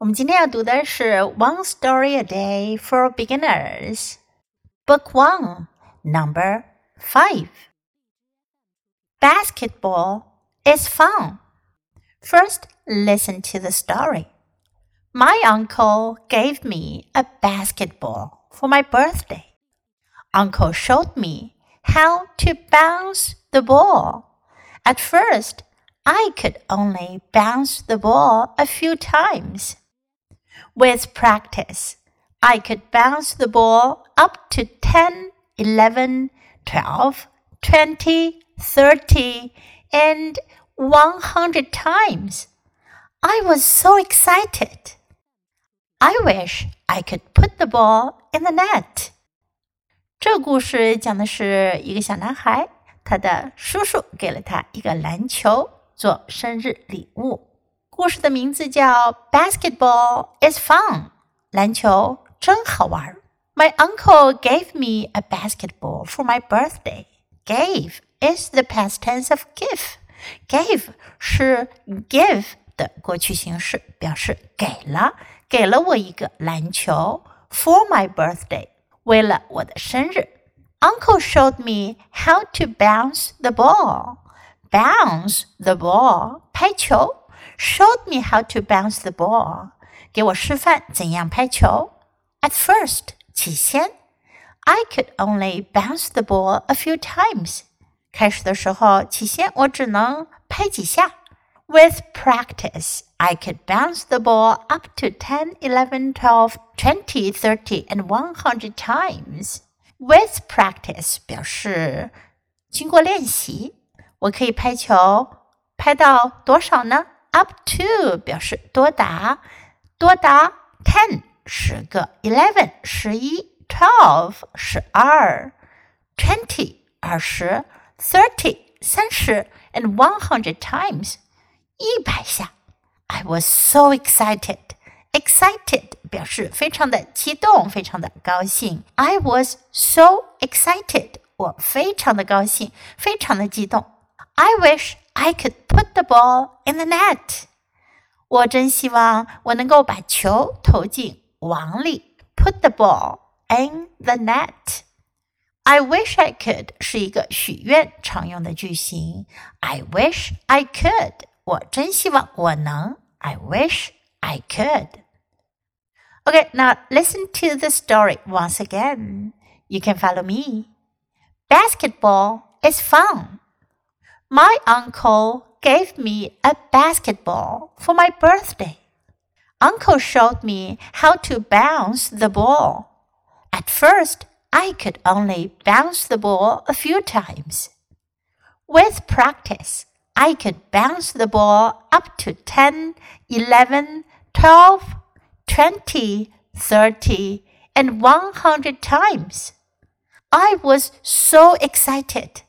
我们今天要读的是《One Story a Day for Beginners》，Book One, Number Five. Basketball is fun. First, listen to the story. My uncle gave me a basketball for my birthday. Uncle showed me how to bounce the ball. At first, I could only bounce the ball a few times. With practice, I could bounce the ball up to 10, 11, 12, 20, 30, and 100 times. I was so excited. I wish I could put the ball in the net. 这故事讲的是一个小男孩，他的叔叔给了他一个篮球做生日礼物。 故事的名字叫《Basketball is Fun》，篮球真好玩。My uncle gave me a basketball for my birthday. Gave is the past tense of give. Gave 是 give 的过去形式，表示给了，给了我一个篮球 for my birthday，为了我的生日。Uncle showed me how to bounce the ball. Bounce the ball，拍球。 showed me how to bounce the ball，给我示范怎样拍球。At first，起先，I could only bounce the ball a few times。开始的时候，起先我只能拍几下。With practice, I could bounce the ball up to 10, 11, 12, 20, 30, and 100 times. With practice 表示经过练习，我可以拍球拍到多少呢 ？up to 表示多达，多达 ten 十个，eleven 十一，twelve 十二，twenty 二十，thirty 三十，and one hundred times 一百下。I was so excited. Excited 表示非常的激动，非常的高兴。I was so excited，我非常的高兴，非常的激动。I wish I could put the ball in the net. 我真希望我能够把球投进网里。Put the ball in the net. I wish I could 是一个许愿常用的句型。I wish I could. 我真希望我能。I wish I could. Okay, now listen to the story once again. You can follow me. Basketball is fun. My uncle gave me a basketball for my birthday. Uncle showed me how to bounce the ball. At first, I could only bounce the ball a few times. With practice, I could bounce the ball up to 10, 11, 12, 20, 30, and 100 times. I was so excited.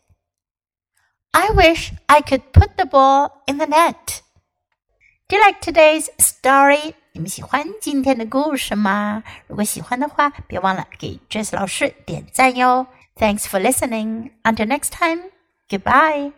I wish I could put the ball in the net. Do you like today's story? 你们喜欢今天的故事吗？如果喜欢的话，别忘了给 Jess 老师点赞哟。Thanks for listening. Until next time. Goodbye.